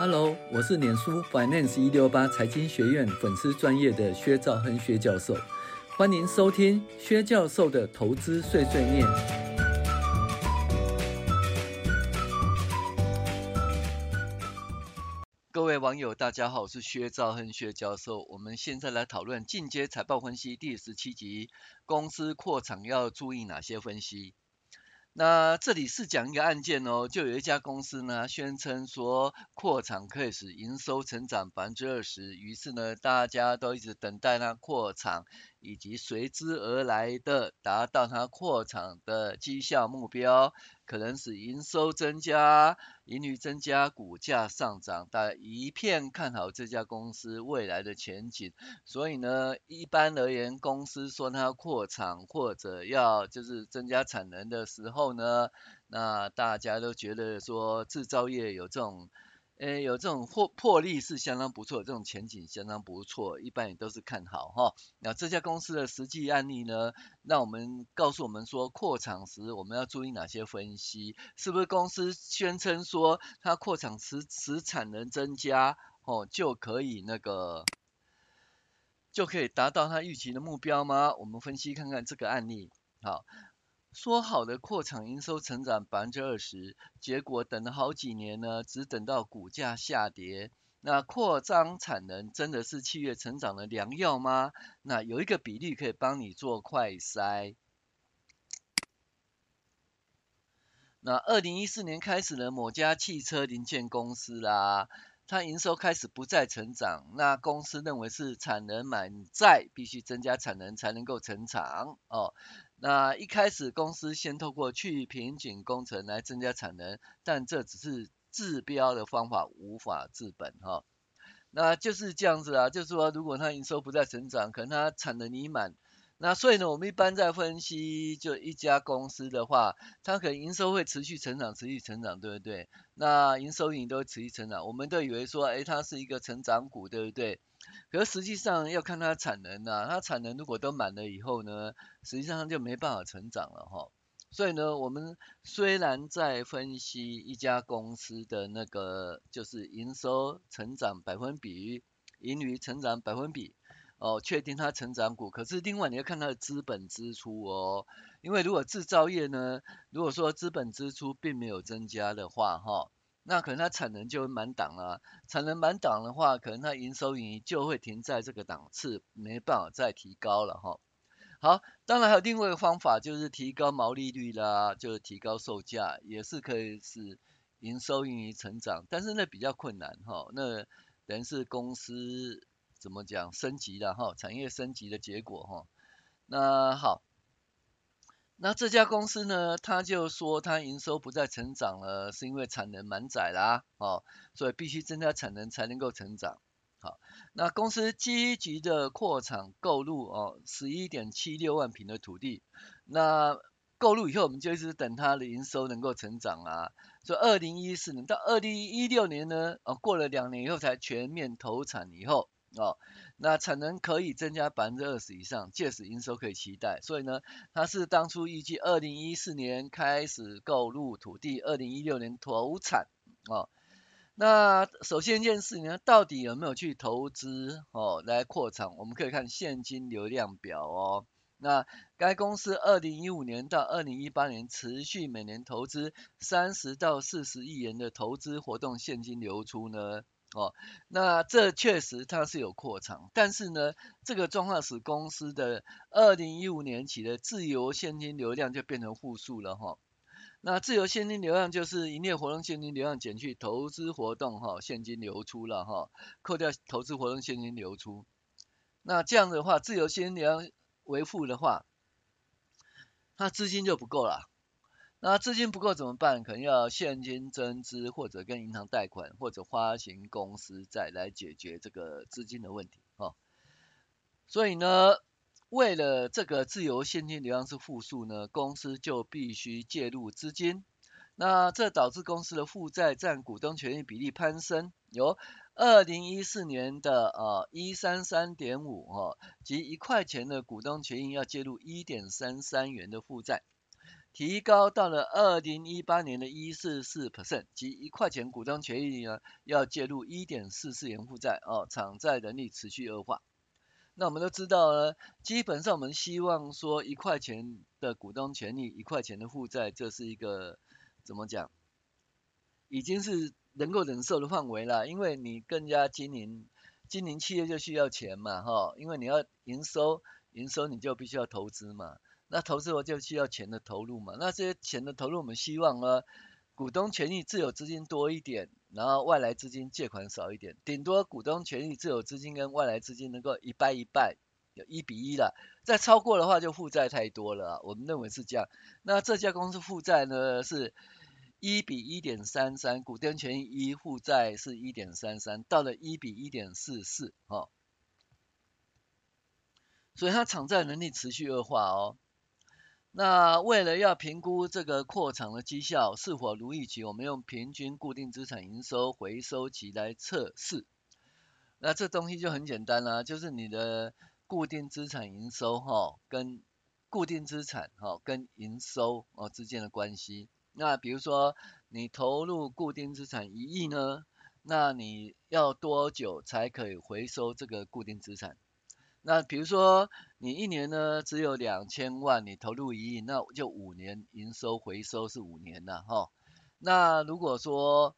Hello，我是脸书 Finance 一六八财经学院粉丝专业的薛兆亨薛教授，欢迎收听薛教授的投资碎碎念。各位网友，大家好，我是薛兆亨薛教授。我们现在来讨论进阶财报分析第十七集：公司扩产要注意哪些分析？那这里是讲一个案件哦，就有一家公司呢，宣称说扩产可以使营收成长百分之二十，于是呢，大家都一直等待那扩产，以及随之而来的达到它扩产的绩效目标。可能使营收增加，盈余增加，股价上涨，大家一片看好这家公司未来的前景。所以呢，一般而言，公司说它扩产或者要就是增加产能的时候呢，那大家都觉得说制造业有这种。诶，有这种获魄力是相当不错，这种前景相当不错，一般也都是看好哈。那这家公司的实际案例呢，让我们告诉我们说，扩厂时我们要注意哪些分析？是不是公司宣称说它扩厂时时产能增加，哦，就可以那个就可以达到它预期的目标吗？我们分析看看这个案例，好。说好的扩厂营收成长百分之二十，结果等了好几年呢，只等到股价下跌。那扩张产能真的是企业成长的良药吗？那有一个比例可以帮你做快筛。那二零一四年开始呢，某家汽车零件公司啦，它营收开始不再成长。那公司认为是产能满载，必须增加产能才能够成长哦。那一开始公司先透过去瓶颈工程来增加产能，但这只是治标的方法，无法治本哈。那就是这样子啊，就是说如果它营收不再成长，可能它产能已满。那所以呢，我们一般在分析就一家公司的话，它可能营收会持续成长，持续成长，对不对？那营收盈都会持续成长，我们都以为说，哎，它是一个成长股，对不对？可实际上要看它产能、啊，它产能如果都满了以后呢，实际上就没办法成长了哈。所以呢，我们虽然在分析一家公司的那个就是营收成长百分比、盈余成长百分比，哦，确定它成长股，可是另外你要看它的资本支出哦，因为如果制造业呢，如果说资本支出并没有增加的话，哈。那可能它产能就会满档了，产能满档的话，可能它营收盈余就会停在这个档次，没办法再提高了哈。好，当然还有另外一个方法，就是提高毛利率啦，就是提高售价，也是可以使营收盈余成长，但是那比较困难哈。那等于是公司怎么讲升级了哈，产业升级的结果哈。那好。那这家公司呢，他就说他营收不再成长了，是因为产能满载啦，哦，所以必须增加产能才能够成长。好，那公司积极的扩产购入哦，十一点七六万平的土地。那购入以后，我们就一直等它的营收能够成长啊。所以二零一四年到二零一六年呢，哦，过了两年以后才全面投产以后。哦，那产能可以增加百分之二十以上，届时营收可以期待。所以呢，它是当初预计二零一四年开始购入土地，二零一六年投产。哦，那首先一件事呢，到底有没有去投资哦来扩产？我们可以看现金流量表哦。那该公司二零一五年到二零一八年持续每年投资三十到四十亿元的投资活动现金流出呢？哦，那这确实它是有扩厂，但是呢，这个状况使公司的二零一五年起的自由现金流量就变成负数了哈。那自由现金流量就是营业活动现金流量减去投资活动哈现金流出了哈，扣掉投资活动现金流出。那这样的话，自由现金流量为负的话，那资金就不够了。那资金不够怎么办？可能要现金增资，或者跟银行贷款，或者发行公司债来解决这个资金的问题。哈，所以呢，为了这个自由现金流量是负数呢，公司就必须介入资金。那这导致公司的负债占股东权益比例攀升，由二零一四年的呃一三三点五哦，即一块钱的股东权益要介入一点三三元的负债。提高到了二零一八年的一四四 percent，即一块钱股东权益呢要介入一点四四元负债哦，偿债能力持续恶化。那我们都知道呢，基本上我们希望说一块钱的股东权益，一块钱的负债，这是一个怎么讲？已经是能够忍受的范围了，因为你更加经营经营企业就需要钱嘛，哈，因为你要营收，营收你就必须要投资嘛。那投资我就需要钱的投入嘛，那这些钱的投入，我们希望呢，股东权益自有资金多一点，然后外来资金借款少一点，顶多股东权益自有资金跟外来资金能够一半一半，有一比一了，再超过的话就负债太多了，我们认为是这样。那这家公司负债呢是一比一点三三，股东权益一负债是一点三三，到了一比一点四四，哦，所以它偿债能力持续恶化哦。那为了要评估这个扩厂的绩效是否如预期，我们用平均固定资产营收回收期来测试。那这东西就很简单啦、就是你的固定资产营收哈，跟固定资产哈跟营收哦之间的关系。那比如说你投入固定资产一亿呢，那你要多久才可以回收这个固定资产？那比如说，你一年呢只有两千万，你投入一亿，那就五年营收回收是五年了哈。那如果说，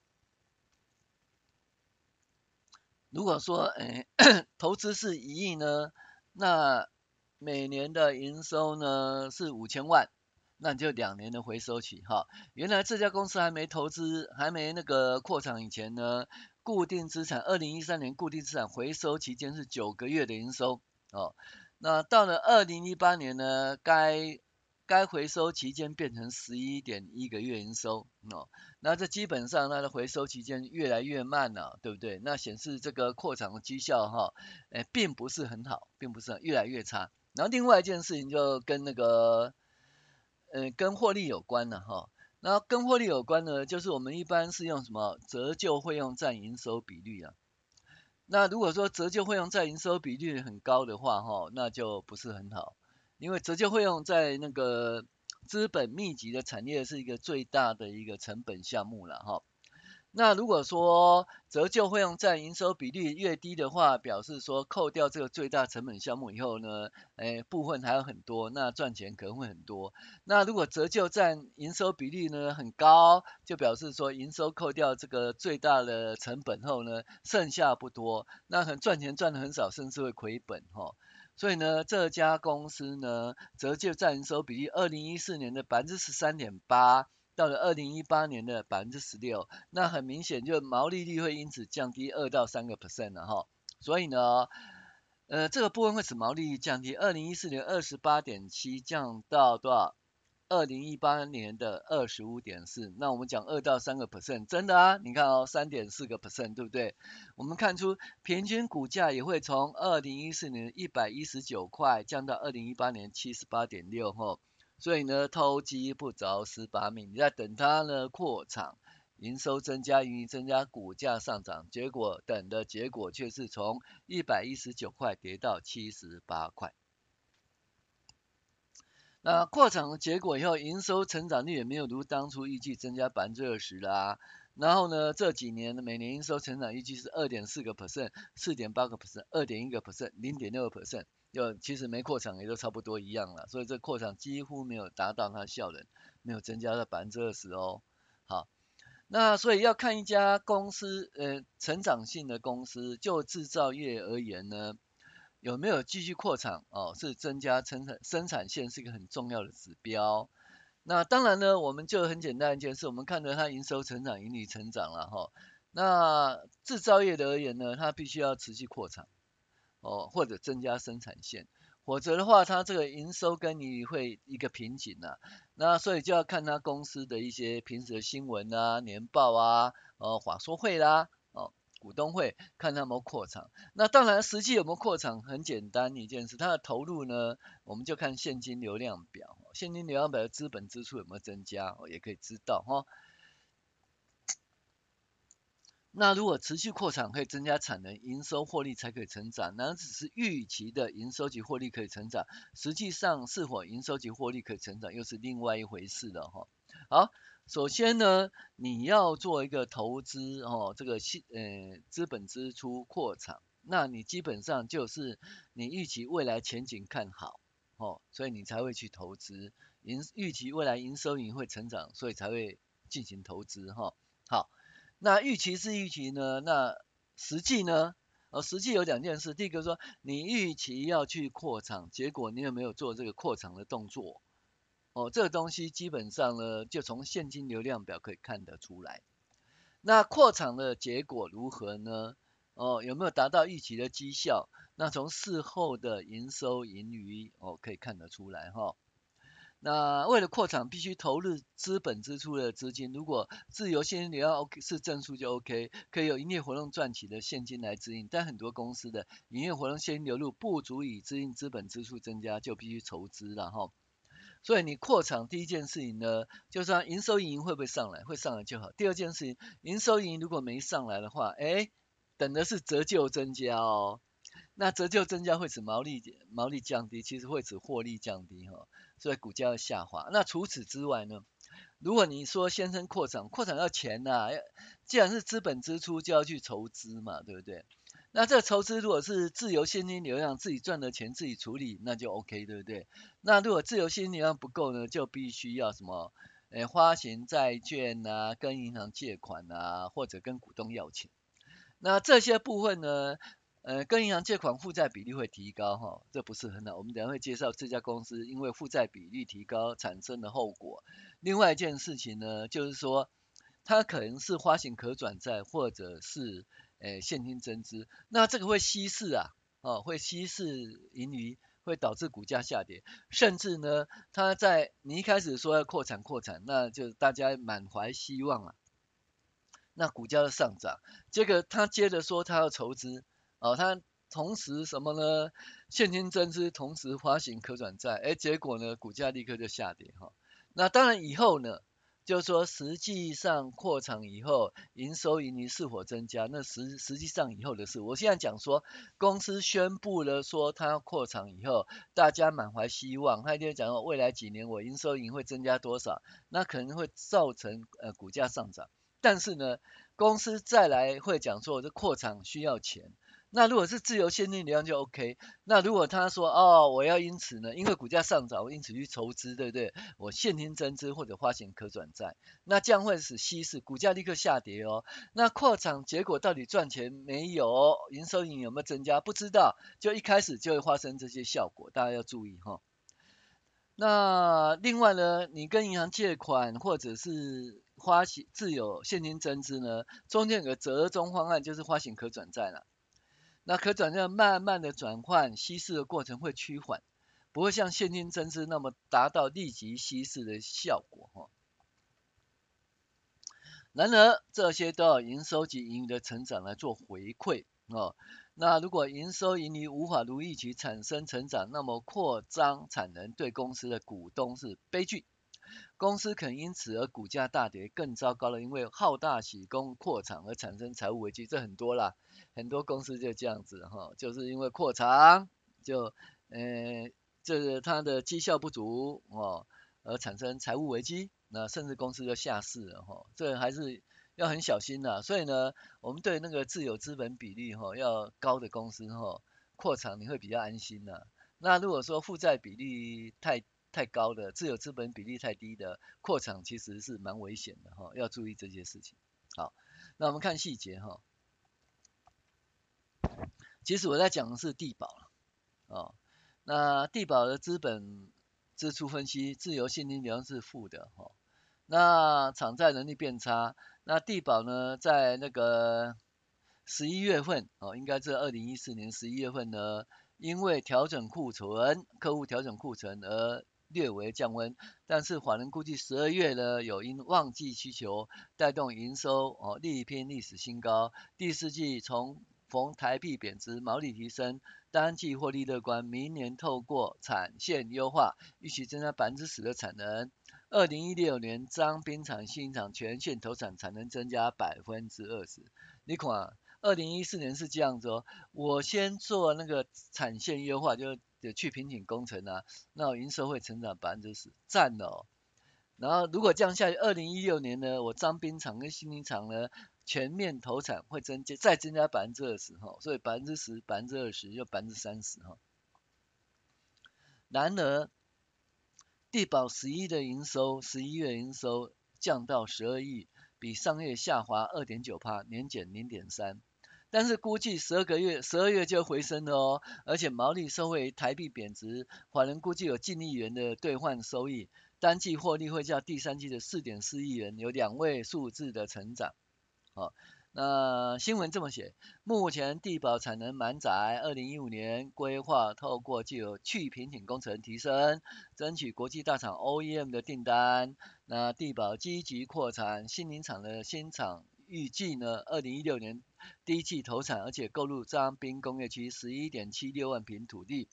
如果说，哎，投资是一亿呢，那每年的营收呢是五千万，那你就两年的回收期哈。原来这家公司还没投资，还没那个扩厂以前呢，固定资产，二零一三年固定资产回收期间是九个月的营收。哦，那到了二零一八年呢，该该回收期间变成十一点一个月营收哦，那这基本上它的回收期间越来越慢了，对不对？那显示这个扩厂的绩效哈，哎，并不是很好，并不是越来越差。然后另外一件事情就跟那个，呃，跟获利有关了哈。那跟获利有关呢，就是我们一般是用什么折旧费用占营收比率啊。那如果说折旧费用在营收比率很高的话，哈，那就不是很好，因为折旧费用在那个资本密集的产业是一个最大的一个成本项目了，哈。那如果说折旧费用占营收比率越低的话，表示说扣掉这个最大成本项目以后呢，诶，部分还有很多，那赚钱可能会很多。那如果折旧占营收比率呢很高，就表示说营收扣掉这个最大的成本后呢，剩下不多，那很赚钱赚的很少，甚至会亏本哈。所以呢，这家公司呢，折旧占营收比例，二零一四年的百分之十三点八。到了二零一八年的百分之十六，那很明显就毛利率会因此降低二到三个 percent 了哈。所以呢，呃，这个部分会使毛利率降低。二零一四年二十八点七降到多少？二零一八年的二十五点四。那我们讲二到三个 percent，真的啊？你看哦，三点四个 percent，对不对？我们看出平均股价也会从二零一四年一百一十九块降到二零一八年七十八点六哈。所以呢，偷鸡不着蚀把米，你在等它呢扩厂，营收增加，盈余增加，股价上涨，结果等的结果却是从一百一十九块跌到七十八块。那扩厂的结果以后，营收成长率也没有如当初预计增加百分之二十啦。然后呢，这几年的每年营收成长预计是二点四个 percent，四点八个 percent，二点一个 percent，零点六个 percent。就其实没扩厂也都差不多一样了，所以这扩厂几乎没有达到它效能，没有增加到百分之二十哦。好，那所以要看一家公司，呃，成长性的公司，就制造业而言呢，有没有继续扩厂哦，是增加生产生产线是一个很重要的指标。那当然呢，我们就很简单一件事，我们看着它营收成长、盈利成长了哈。那制造业的而言呢，它必须要持续扩厂。哦，或者增加生产线，否则的话，它这个营收跟你会一个瓶颈呐。那所以就要看它公司的一些平时的新闻啊、年报啊、呃法说会啦、哦股东会，看它有没扩厂。那当然，实际有没有扩厂很简单一件事，它的投入呢，我们就看现金流量表，现金流量表的资本支出有没有增加，哦也可以知道哈。那如果持续扩产可以增加产能，营收获利才可以成长。那只是预期的营收及获利可以成长，实际上是否营收及获利可以成长，又是另外一回事了哈。好，首先呢，你要做一个投资哦，这个新呃资本支出扩产，那你基本上就是你预期未来前景看好哦，所以你才会去投资。营预期未来营收盈会成长，所以才会进行投资哈。好。那预期是预期呢？那实际呢？呃，实际有两件事。第一个说，你预期要去扩厂，结果你有没有做这个扩厂的动作？哦，这个东西基本上呢，就从现金流量表可以看得出来。那扩厂的结果如何呢？哦，有没有达到预期的绩效？那从事后的营收盈余哦，可以看得出来哈。那为了扩厂，必须投入资本支出的资金。如果自由现金流要 OK 是正数就 OK，可以有营业活动赚取的现金来支应。但很多公司的营业活动现金流入不足以支应资本支出增加，就必须筹资了哈。所以你扩厂第一件事情呢，就是说营收盈会不会上来？会上来就好。第二件事情，营收盈如果没上来的话，哎，等的是折旧增加哦。那折旧增加会使毛利毛利降低，其实会使获利降低哈。所以股价要下滑。那除此之外呢？如果你说先生扩厂，扩厂要钱呐、啊，既然是资本支出，就要去筹资嘛，对不对？那这个筹资如果是自由现金流量，自己赚的钱自己处理，那就 OK，对不对？那如果自由现金流量不够呢，就必须要什么？诶，发行债券啊，跟银行借款啊，或者跟股东要钱。那这些部分呢？呃，跟银行借款负债比例会提高哈，这不是很好。我们等下会介绍这家公司因为负债比例提高产生的后果。另外一件事情呢，就是说它可能是发行可转债或者是呃现金增资，那这个会稀释啊，哦，会稀释盈余，会导致股价下跌，甚至呢，它在你一开始说要扩产扩产，那就大家满怀希望啊，那股价的上涨，结果他接着说他要筹资。哦，它同时什么呢？现金增资，同时发行可转债，哎，结果呢，股价立刻就下跌哈。那当然以后呢，就是说实际上扩厂以后，营收盈余是否增加，那实实际上以后的事。我现在讲说，公司宣布了说它要扩厂以后，大家满怀希望，他一定讲说未来几年我营收盈会增加多少，那可能会造成呃股价上涨。但是呢，公司再来会讲说，这扩厂需要钱。那如果是自由现金流量就 OK。那如果他说哦，我要因此呢，因为股价上涨，我因此去筹资，对不对？我现金增资或者发行可转债，那这样会使稀释，股价立刻下跌哦。那扩厂结果到底赚钱没有？营收盈有没有增加？不知道，就一开始就会发生这些效果，大家要注意哈。那另外呢，你跟银行借款或者是发行自有现金增资呢，中间有个折中方案，就是发行可转债了。那可转债慢慢的转换稀释的过程会趋缓，不会像现金增资那么达到立即稀释的效果哈。然而这些都要营收及盈余的成长来做回馈哦。那如果营收盈余无法如预期产生成长，那么扩张产能对公司的股东是悲剧。公司可能因此而股价大跌，更糟糕了，因为好大喜功扩厂而产生财务危机，这很多啦，很多公司就这样子哈，就是因为扩厂就呃，这个它的绩效不足哦，而产生财务危机，那甚至公司就下市了哈，这还是要很小心的。所以呢，我们对那个自有资本比例哈要高的公司哈，扩厂你会比较安心的。那如果说负债比例太太高的自有资本比例太低的扩厂其实是蛮危险的哈，要注意这些事情。好，那我们看细节哈。其实我在讲的是帝宝哦，那地保的资本支出分析，自由现金流是负的哈。那偿债能力变差，那地保呢在那个十一月份哦，应该是二零一四年十一月份呢，因为调整库存，客户调整库存而略微降温，但是法人估计十二月呢，有因旺季需求带动营收哦，力拼历史新高。第四季从逢台币贬值，毛利提升，单季获利乐观。明年透过产线优化，预期增加百分之十的产能。二零一六年彰滨厂新厂全线投产，产能增加百分之二十。你看，二零一四年是这样子哦，我先做那个产线优化，就去瓶颈工程啊，那我营收会成长百分之十，赞哦。然后如果这样下去，二零一六年呢，我彰滨厂跟新宁厂呢全面投产会增加，再增加百分之二十哈，所以百分之十、百分之二十又百分之三十哈。然而，地宝十一的营收，十一月营收降到十二亿，比上月下滑二点九趴，年减零点三。但是估计十二个月，十二月就回升了哦，而且毛利收回台币贬值，法人估计有近亿元的兑换收益。单季获利会较第三季的四点四亿元有两位数字的成长。好，那新闻这么写，目前地宝产能满载，二零一五年规划透过具有去瓶颈工程提升，争取国际大厂 OEM 的订单。那地宝积极扩产，新林厂的新厂预计呢，二零一六年第一季投产，而且购入彰滨工业区十一点七六万坪土地。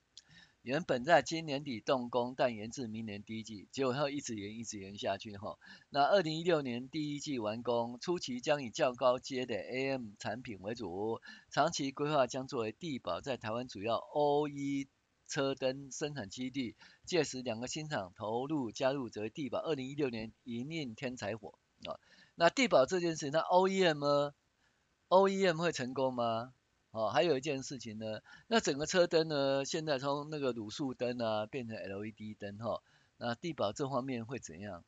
原本在今年底动工，但延至明年第一季，结果它一直延，一直延下去哈。那二零一六年第一季完工，初期将以较高阶的 AM 产品为主，长期规划将作为地宝在台湾主要 OE 车灯生产基地。届时两个新厂投入加入，则为帝宝二零一六年营运添柴火啊。那地宝这件事，那 OEM 呢？OEM 会成功吗？哦，还有一件事情呢，那整个车灯呢，现在从那个卤素灯啊变成 LED 灯哈、那地宝这方面会怎样？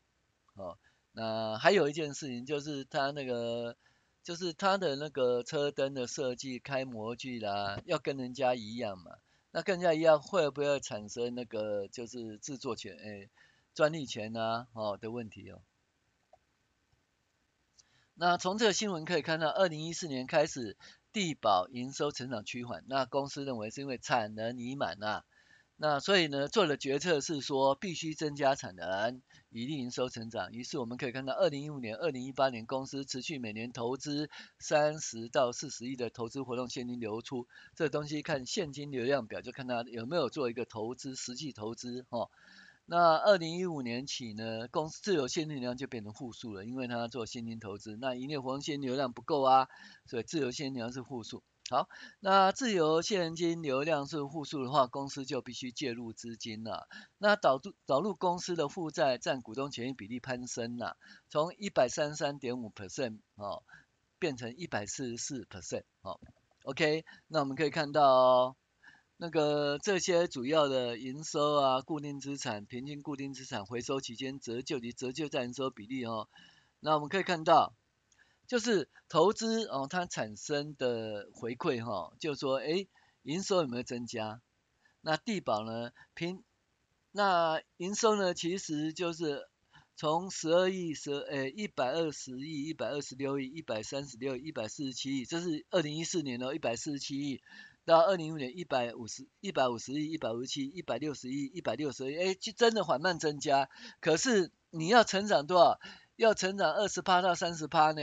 哦，那还有一件事情就是它那个，就是它的那个车灯的设计开模具啦，要跟人家一样嘛，那跟人家一样会不会产生那个就是制作权诶专利权啊哦的问题哦？那从这个新闻可以看到，二零一四年开始。地保营收成长趋缓，那公司认为是因为产能已满、啊，那所以呢做的决策是说必须增加产能，以利营收成长。于是我们可以看到，二零一五年、二零一八年公司持续每年投资三十到四十亿的投资活动现金流出，这东西看现金流量表就看它有没有做一个投资实际投资哈。那二零一五年起呢，公司自由现金流量就变成负数了，因为它做现金投资，那营业活动现金流量不够啊，所以自由现金流量是负数。好，那自由现金流量是负数的话，公司就必须介入资金了。那导入导入公司的负债占股东权益比例攀升了，从一百三十三点五 percent 哦，变成一百四十四 percent 哦。OK，那我们可以看到。那个这些主要的营收啊，固定资产、平均固定资产回收期间折旧及折旧占营收比例哦，那我们可以看到，就是投资哦，它产生的回馈哈、哦，就是说，哎，营收有没有增加？那地保呢？平那营收呢？其实就是从十二亿、十呃一百二十亿、一百二十六亿、一百三十六亿、一百四十七亿，这是二零一四年哦，一百四十七亿。到二零一五年一百五十一百五十亿一百五十七一百六十亿一百六十亿，哎，就真的缓慢增加。可是你要成长多少？要成长二十趴到三十趴呢？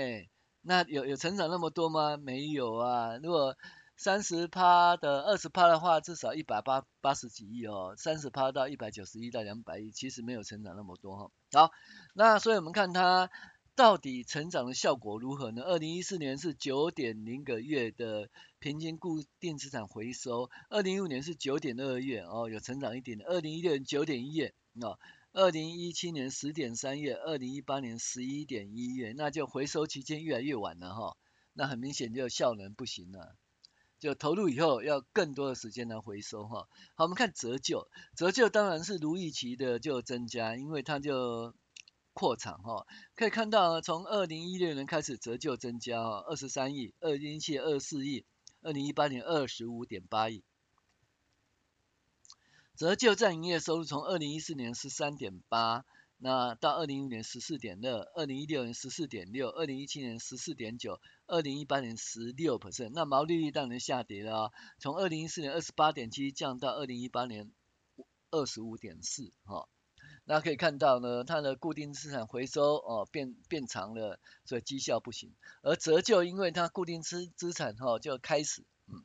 那有有成长那么多吗？没有啊。如果三十趴的二十趴的话，至少一百八八十几亿哦。三十趴到一百九十亿到两百亿，其实没有成长那么多哈。好，那所以我们看它。到底成长的效果如何呢？二零一四年是九点零个月的平均固定资产回收，二零一五年是九点二月哦，有成长一点的。二零一六年九点一月，哦，二零一七年十点三月，二零一八年十一点一月，那就回收期间越来越晚了哈、哦。那很明显就效能不行了，就投入以后要更多的时间来回收哈、好，我们看折旧，折旧当然是如预期的就增加，因为它就。扩产哈，可以看到从二零一六年开始折旧增加哈，二十三亿，二零一七二十四亿，二零一八年二十五点八亿。折旧占营业收入从二零一四年十三点八，那到二零一五年十四点二，二零一六年十四点六，二零一七年十四点九，二零一八年十六 percent。那毛利率当然下跌了，从二零一四年二十八点七降到二零一八年二十五点四哈。那可以看到呢，它的固定资产回收哦变变长了，所以绩效不行。而折旧，因为它固定资资产哈、哦、就开始，嗯，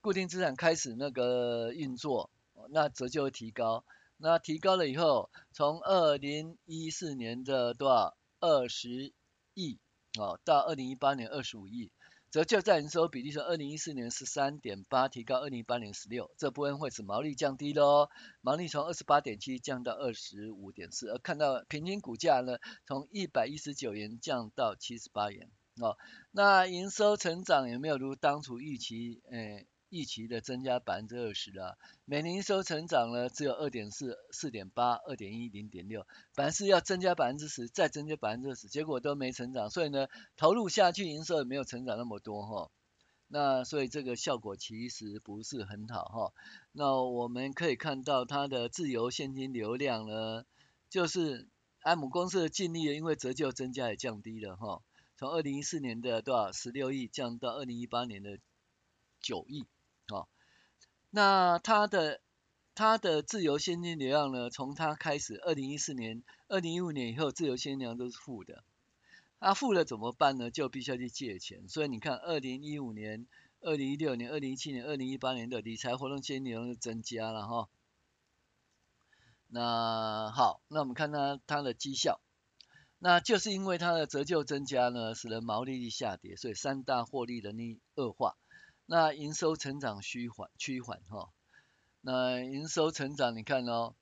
固定资产开始那个运作，那折旧提高。那提高了以后，从二零一四年的多少二十亿哦，到二零一八年二十五亿。折旧占营收比例从二零一四年十三点八提高二零一八年十六，这部分会使毛利降低喽，毛利从二十八点七降到二十五点四，而看到平均股价呢，从一百一十九元降到七十八元哦。那营收成长有没有如当初预期？诶预期的增加百分之二十了，每年营收成长呢只有二点四、四点八、二点一、零点六，本是要增加百分之十，再增加百分之二十，结果都没成长，所以呢投入下去营收也没有成长那么多哈，那所以这个效果其实不是很好哈。那我们可以看到它的自由现金流量呢，就是安母公司的净利因为折旧增加也降低了哈，从二零一四年的多少十六亿降到二零一八年的九亿。哦，那它的它的自由现金流量呢？从它开始，二零一四年、二零一五年以后，自由现金流量都是负的。那负了怎么办呢？就必须要去借钱。所以你看，二零一五年、二零一六年、二零一七年、二零一八年的理财活动现金流量是增加了哈。那好，那我们看它它的绩效，那就是因为它的折旧增加呢，使得毛利率下跌，所以三大获利能力恶化。那营收成长趋缓趋缓哈，那营收成长你看哦，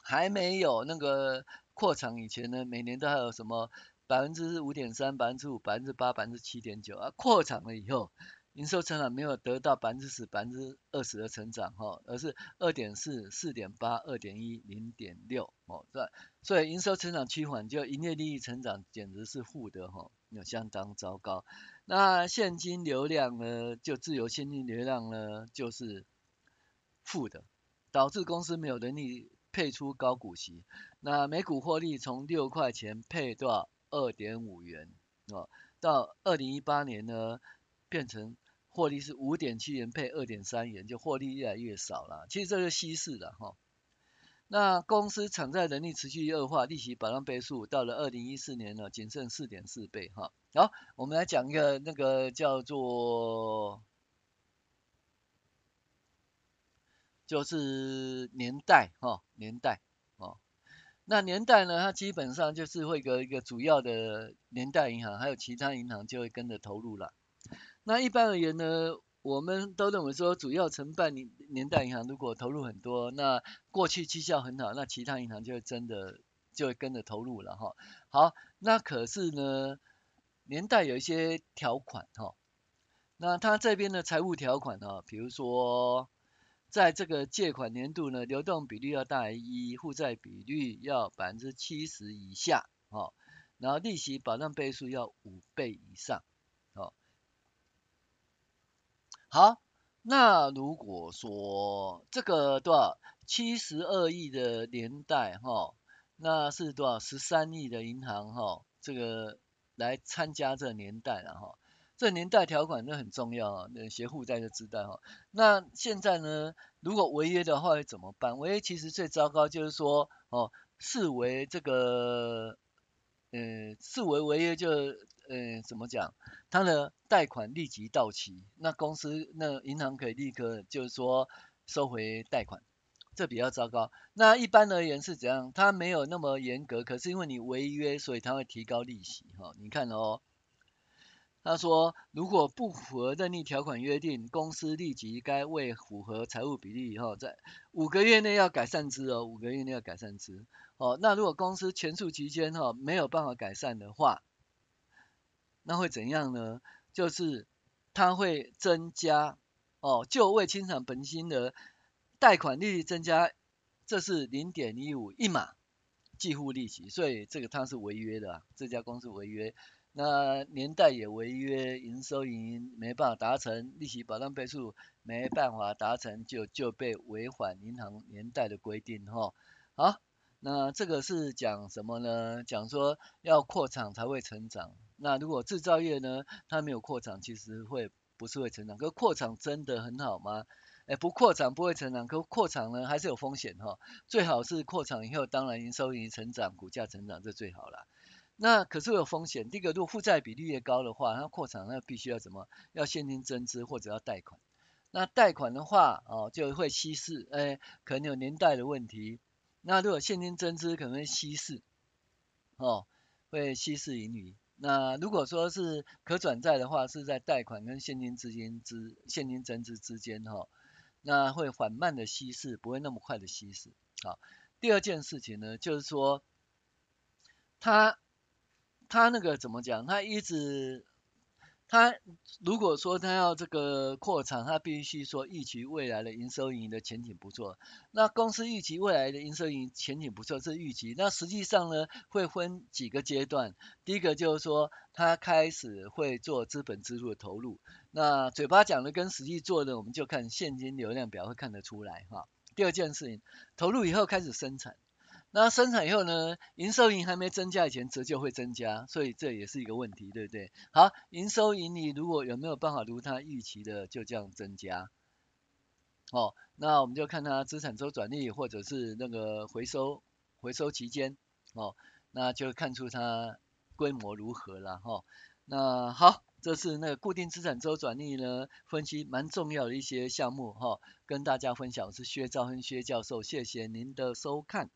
还没有那个扩厂以前呢，每年都还有什么百分之五点三、百分之五、百分之八、百分之七点九啊，扩厂了以后，营收成长没有得到百分之十、百分之二十的成长哈，而是二点四、四点八、二点一、零点六哦，对，所以营收成长趋缓，就营业利益成长简直是负的哈，有相当糟糕。那现金流量呢，就自由现金流量呢，就是负的，导致公司没有能力配出高股息。那每股获利从六块钱配多少？二点五元哦，到二零一八年呢，变成获利是五点七元配二点三元，就获利越来越少了。其实这是稀释的哈。那公司偿债能力持续恶化，利息保障倍数到了二零一四年呢，仅剩四点四倍哈。好，我们来讲一个那个叫做，就是年代哈，年代哦。那年代呢，它基本上就是会有一个主要的年代银行，还有其他银行就会跟着投入了。那一般而言呢，我们都认为说，主要承办年年代银行如果投入很多，那过去绩效很好，那其他银行就会真的就会跟着投入了哈。好，那可是呢，年代有一些条款哈，那它这边的财务条款呢，比如说，在这个借款年度呢，流动比率要大于一，负债比率要百分之七十以下，哈，然后利息保障倍数要五倍以上。好，那如果说这个多少七十二亿的年代哈，那是多少十三亿的银行哈，这个来参加这年代了哈，这年代条款都很重要啊，那学负债就知道哈。那现在呢，如果违约的话会怎么办？违约其实最糟糕就是说哦，视为这个，呃，视为违约就。呃，怎么讲？他的贷款立即到期，那公司那银行可以立刻就是说收回贷款，这比较糟糕。那一般而言是怎样？他没有那么严格，可是因为你违约，所以他会提高利息。哈，你看哦，他说如果不符合任意条款约定，公司立即该为符合财务比例以后，在五个月内要改善之哦，五个月内要改善之。哦，那如果公司前述期间哈没有办法改善的话，那会怎样呢？就是它会增加哦，就未清偿本金的贷款利率增加，这是零点一五一码计付利息，所以这个它是违约的，这家公司违约，那年代也违约，营收盈没办法达成，利息保障倍数没办法达成，就就被违反银行年代的规定哈。好，那这个是讲什么呢？讲说要扩厂才会成长。那如果制造业呢，它没有扩厂，其实会不是会成长。可是扩厂真的很好吗？哎，不扩厂不会成长，可扩厂呢还是有风险哈。最好是扩厂以后，当然营收盈成长，股价成长这最好了。那可是会有风险。第一个，如果负债比例越高的话，那扩厂那必须要怎么？要现金增资或者要贷款。那贷款的话哦，就会稀释，哎，可能有年代的问题。那如果现金增资可能会稀释，哦，会稀释盈余。那如果说是可转债的话，是在贷款跟现金资金之现金增值之间哈，那会缓慢的稀释，不会那么快的稀释。好，第二件事情呢，就是说，他他那个怎么讲？他一直。他如果说他要这个扩产，他必须说预期未来的营收盈的前景不错。那公司预期未来的营收盈前景不错是预期，那实际上呢会分几个阶段。第一个就是说他开始会做资本支出的投入，那嘴巴讲的跟实际做的，我们就看现金流量表会看得出来哈。第二件事情，投入以后开始生产。那生产以后呢，营收盈还没增加以前，折旧会增加，所以这也是一个问题，对不对？好，营收盈利如果有没有办法如他预期的就这样增加？哦，那我们就看它资产周转率或者是那个回收回收期间，哦，那就看出它规模如何了哈、哦。那好，这是那个固定资产周转率呢，分析蛮重要的一些项目哈、哦，跟大家分享。我是薛兆亨薛教授，谢谢您的收看。